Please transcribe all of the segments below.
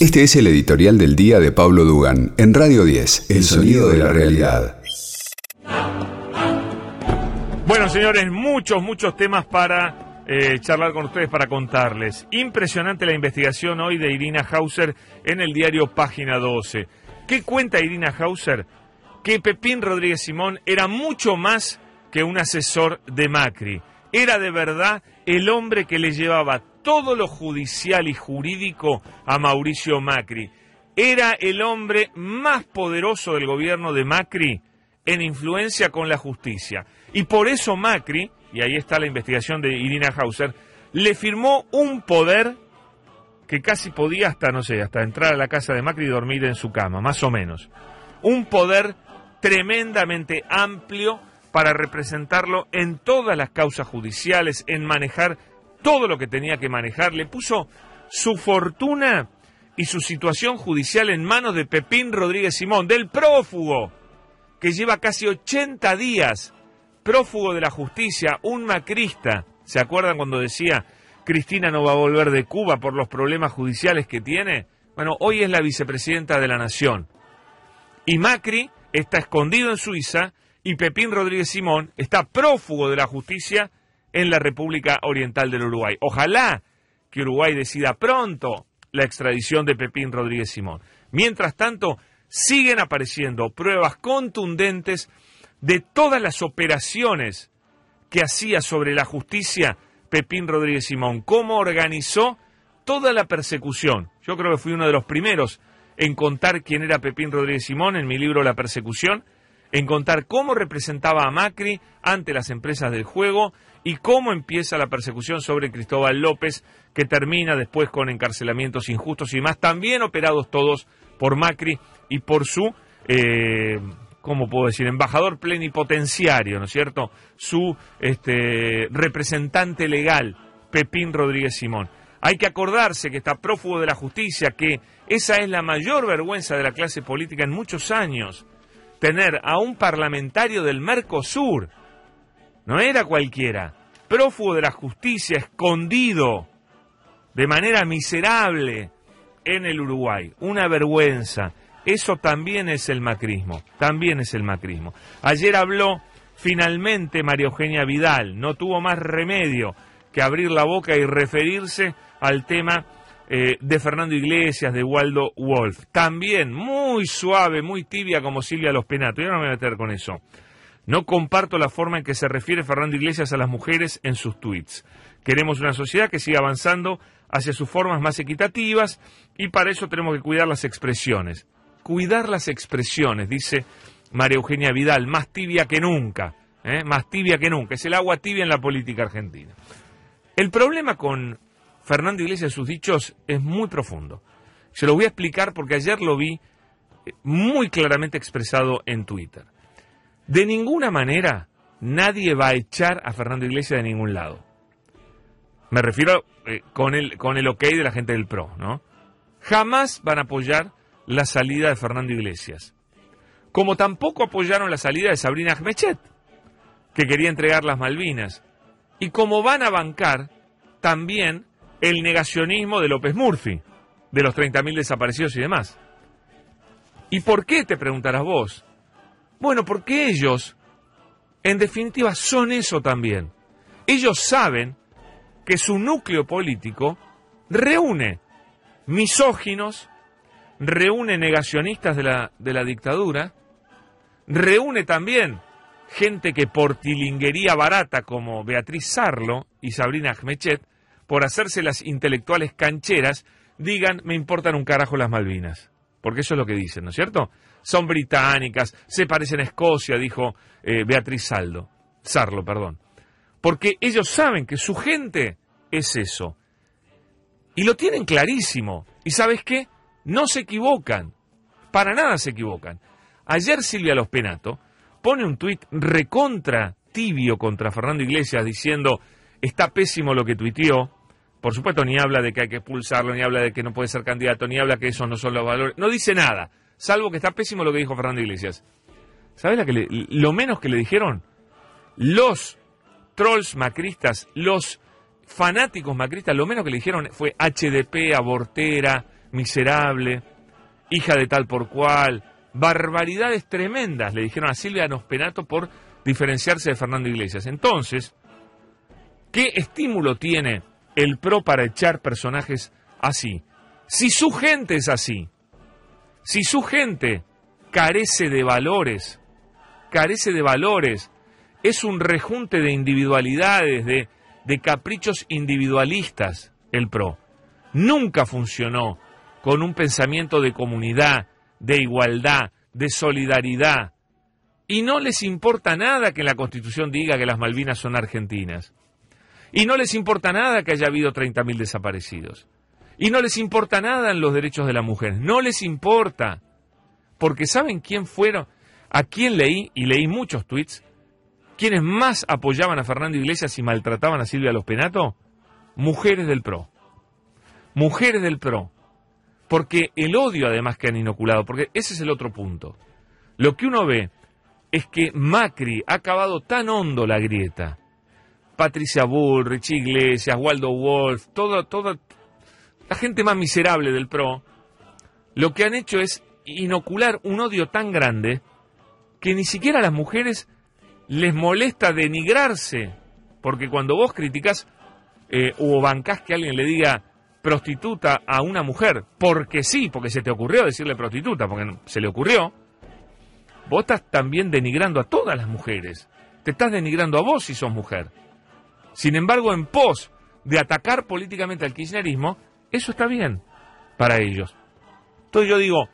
Este es el editorial del día de Pablo Dugan en Radio 10, El sonido de la realidad. Bueno, señores, muchos, muchos temas para eh, charlar con ustedes, para contarles. Impresionante la investigación hoy de Irina Hauser en el diario Página 12. ¿Qué cuenta Irina Hauser? Que Pepín Rodríguez Simón era mucho más que un asesor de Macri. Era de verdad el hombre que le llevaba todo lo judicial y jurídico a Mauricio Macri. Era el hombre más poderoso del gobierno de Macri en influencia con la justicia. Y por eso Macri, y ahí está la investigación de Irina Hauser, le firmó un poder que casi podía hasta, no sé, hasta entrar a la casa de Macri y dormir en su cama, más o menos. Un poder tremendamente amplio para representarlo en todas las causas judiciales, en manejar todo lo que tenía que manejar, le puso su fortuna y su situación judicial en manos de Pepín Rodríguez Simón, del prófugo, que lleva casi 80 días, prófugo de la justicia, un macrista. ¿Se acuerdan cuando decía Cristina no va a volver de Cuba por los problemas judiciales que tiene? Bueno, hoy es la vicepresidenta de la Nación. Y Macri está escondido en Suiza y Pepín Rodríguez Simón está prófugo de la justicia en la República Oriental del Uruguay. Ojalá que Uruguay decida pronto la extradición de Pepín Rodríguez Simón. Mientras tanto, siguen apareciendo pruebas contundentes de todas las operaciones que hacía sobre la justicia Pepín Rodríguez Simón, cómo organizó toda la persecución. Yo creo que fui uno de los primeros en contar quién era Pepín Rodríguez Simón en mi libro La persecución, en contar cómo representaba a Macri ante las empresas del juego y cómo empieza la persecución sobre Cristóbal López, que termina después con encarcelamientos injustos y más, también operados todos por Macri y por su, eh, ¿cómo puedo decir?, embajador plenipotenciario, ¿no es cierto?, su este, representante legal, Pepín Rodríguez Simón. Hay que acordarse que está prófugo de la justicia, que esa es la mayor vergüenza de la clase política en muchos años, tener a un parlamentario del Mercosur, no era cualquiera, prófugo de la justicia, escondido de manera miserable en el Uruguay. Una vergüenza. Eso también es el macrismo, también es el macrismo. Ayer habló finalmente María Eugenia Vidal, no tuvo más remedio que abrir la boca y referirse al tema eh, de Fernando Iglesias, de Waldo Wolf. También muy suave, muy tibia como Silvia Los Penato. Yo no me voy a meter con eso. No comparto la forma en que se refiere Fernando Iglesias a las mujeres en sus tweets. Queremos una sociedad que siga avanzando hacia sus formas más equitativas y para eso tenemos que cuidar las expresiones. Cuidar las expresiones, dice María Eugenia Vidal, más tibia que nunca, ¿eh? más tibia que nunca. Es el agua tibia en la política argentina. El problema con Fernando Iglesias y sus dichos es muy profundo. Se lo voy a explicar porque ayer lo vi eh, muy claramente expresado en Twitter. De ninguna manera nadie va a echar a Fernando Iglesias de ningún lado. Me refiero eh, con, el, con el ok de la gente del PRO, ¿no? Jamás van a apoyar la salida de Fernando Iglesias. Como tampoco apoyaron la salida de Sabrina Ahmechet, que quería entregar las Malvinas. Y como van a bancar también el negacionismo de López Murphy, de los 30.000 desaparecidos y demás. ¿Y por qué, te preguntarás vos? Bueno, porque ellos, en definitiva, son eso también. Ellos saben que su núcleo político reúne misóginos, reúne negacionistas de la, de la dictadura, reúne también gente que por tilinguería barata como Beatriz Sarlo y Sabrina Ahmechet, por hacerse las intelectuales cancheras, digan me importan un carajo las Malvinas. Porque eso es lo que dicen, ¿no es cierto? Son británicas, se parecen a Escocia, dijo eh, Beatriz Saldo, Sarlo, perdón. Porque ellos saben que su gente es eso. Y lo tienen clarísimo. ¿Y sabes qué? No se equivocan. Para nada se equivocan. Ayer Silvia Los Penato pone un tuit recontra tibio contra Fernando Iglesias diciendo está pésimo lo que tuiteó. Por supuesto, ni habla de que hay que expulsarlo, ni habla de que no puede ser candidato, ni habla que esos no son los valores. No dice nada salvo que está pésimo lo que dijo Fernando Iglesias. ¿Sabes lo menos que le dijeron? Los trolls macristas, los fanáticos macristas, lo menos que le dijeron fue HDP, abortera, miserable, hija de tal por cual, barbaridades tremendas le dijeron a Silvia Nospenato por diferenciarse de Fernando Iglesias. Entonces, ¿qué estímulo tiene el PRO para echar personajes así? Si su gente es así, si su gente carece de valores, carece de valores, es un rejunte de individualidades, de, de caprichos individualistas, el PRO. Nunca funcionó con un pensamiento de comunidad, de igualdad, de solidaridad. Y no les importa nada que la Constitución diga que las Malvinas son argentinas. Y no les importa nada que haya habido 30.000 desaparecidos. Y no les importa nada en los derechos de la mujer. No les importa. Porque ¿saben quién fueron? ¿A quién leí? Y leí muchos tweets. ¿Quiénes más apoyaban a Fernando Iglesias y maltrataban a Silvia Los Penato? Mujeres del PRO. Mujeres del PRO. Porque el odio además que han inoculado, porque ese es el otro punto. Lo que uno ve es que Macri ha acabado tan hondo la grieta. Patricia Bull, Richie Iglesias, Waldo Wolf, toda, toda la gente más miserable del PRO, lo que han hecho es inocular un odio tan grande que ni siquiera a las mujeres les molesta denigrarse. Porque cuando vos criticás eh, o bancás que alguien le diga prostituta a una mujer, porque sí, porque se te ocurrió decirle prostituta, porque se le ocurrió, vos estás también denigrando a todas las mujeres. Te estás denigrando a vos si sos mujer. Sin embargo, en pos de atacar políticamente al kirchnerismo, eso está bien para ellos. Entonces yo digo,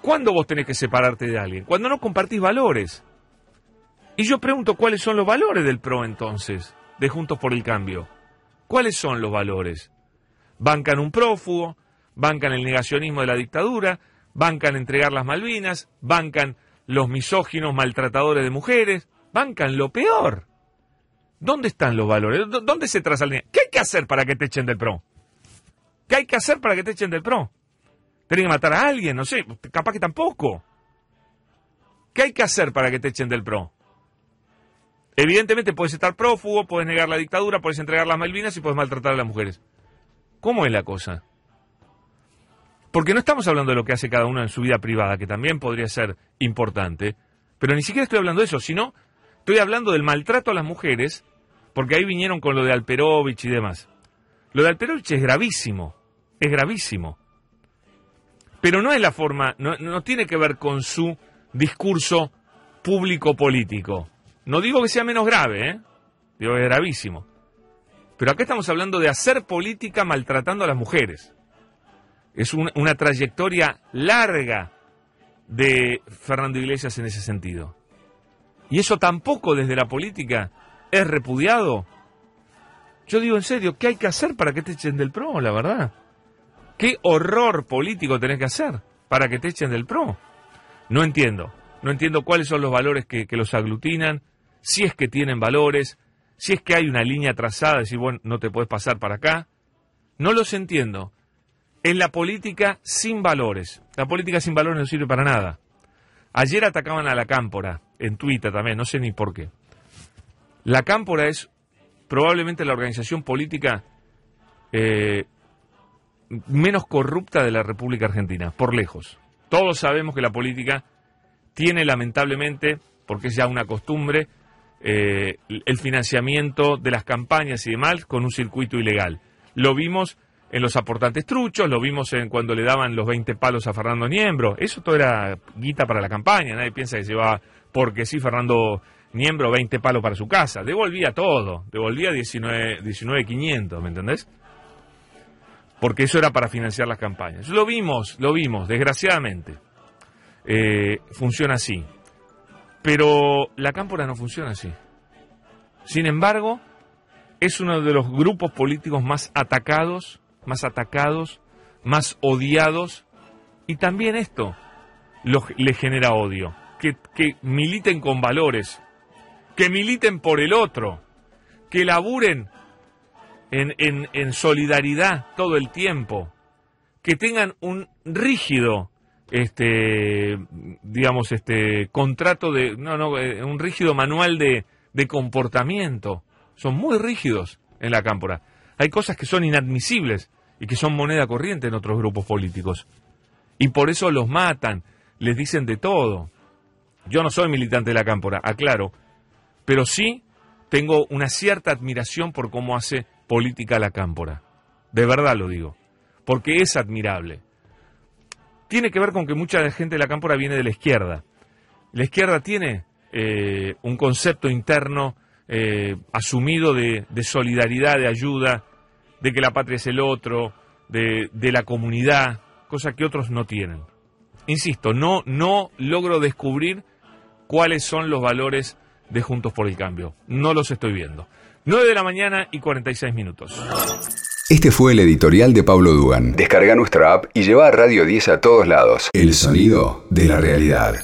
¿cuándo vos tenés que separarte de alguien? Cuando no compartís valores. Y yo pregunto, ¿cuáles son los valores del PRO entonces, de Juntos por el Cambio? ¿Cuáles son los valores? Bancan un prófugo, bancan el negacionismo de la dictadura, bancan entregar las Malvinas, bancan los misóginos maltratadores de mujeres, bancan lo peor. ¿Dónde están los valores? ¿Dónde se traza? ¿Qué hay que hacer para que te echen del PRO? ¿Qué hay que hacer para que te echen del PRO? ¿Tienen que matar a alguien? No sé, capaz que tampoco. ¿Qué hay que hacer para que te echen del PRO? Evidentemente puedes estar prófugo, puedes negar la dictadura, puedes entregar las Malvinas y puedes maltratar a las mujeres. ¿Cómo es la cosa? Porque no estamos hablando de lo que hace cada uno en su vida privada, que también podría ser importante, pero ni siquiera estoy hablando de eso, sino estoy hablando del maltrato a las mujeres, porque ahí vinieron con lo de Alperovich y demás. Lo de Alperovich es gravísimo, es gravísimo. Pero no es la forma, no, tiene que ver con su discurso público político. No digo que sea menos grave, ¿eh? digo que es gravísimo. Pero acá estamos hablando de hacer política maltratando a las mujeres. Es una trayectoria larga de Fernando Iglesias en ese sentido. Y eso tampoco desde la política es repudiado. Yo digo en serio, ¿qué hay que hacer para que te echen del PRO, la verdad? ¿Qué horror político tenés que hacer para que te echen del PRO? No entiendo. No entiendo cuáles son los valores que, los aglutinan, si es que tienen valores, si es que hay una línea trazada, decir, bueno, no te puedes pasar para acá. No los entiendo. En la política sin valores. La política sin valores no sirve para nada. Ayer atacaban a la Cámpora, en Twitter también, no sé ni por qué. La Cámpora es probablemente la organización política eh, menos corrupta de la República Argentina, por lejos. Todos sabemos que la política tiene lamentablemente, porque es ya una costumbre, eh, el financiamiento de las campañas y demás con un circuito ilegal. Lo vimos en los aportantes truchos, lo vimos en cuando le daban los 20 palos a Fernando Niembro. Eso todo era guita para la campaña, nadie piensa que se va porque sí Fernando Niembro 20 palos para su casa. Devolvía todo, devolvía 19.500, 19, ¿me entendés? Porque eso era para financiar las campañas. Lo vimos, lo vimos, desgraciadamente. Eh, funciona así. Pero la Cámpora no funciona así. Sin embargo, es uno de los grupos políticos más atacados, más atacados, más odiados, y también esto le genera odio. Que, que militen con valores, que militen por el otro, que laburen en, en, en solidaridad todo el tiempo, que tengan un rígido este digamos este contrato de no no eh, un rígido manual de, de comportamiento son muy rígidos en la cámpora hay cosas que son inadmisibles y que son moneda corriente en otros grupos políticos. Y por eso los matan, les dicen de todo. Yo no soy militante de la cámpora, aclaro, pero sí tengo una cierta admiración por cómo hace política la cámpora. De verdad lo digo, porque es admirable. Tiene que ver con que mucha gente de la cámpora viene de la izquierda. La izquierda tiene eh, un concepto interno eh, asumido de, solidaridad, de ayuda, de que la patria es el otro, de, de la comunidad, cosa que otros no tienen. Insisto, no, no logro descubrir cuáles son los valores de Juntos por el Cambio. No los estoy viendo. 9 de la mañana y 46 minutos. Este fue el editorial de Pablo Dugan. Descarga nuestra app y lleva a Radio 10 a todos lados. El sonido de la realidad.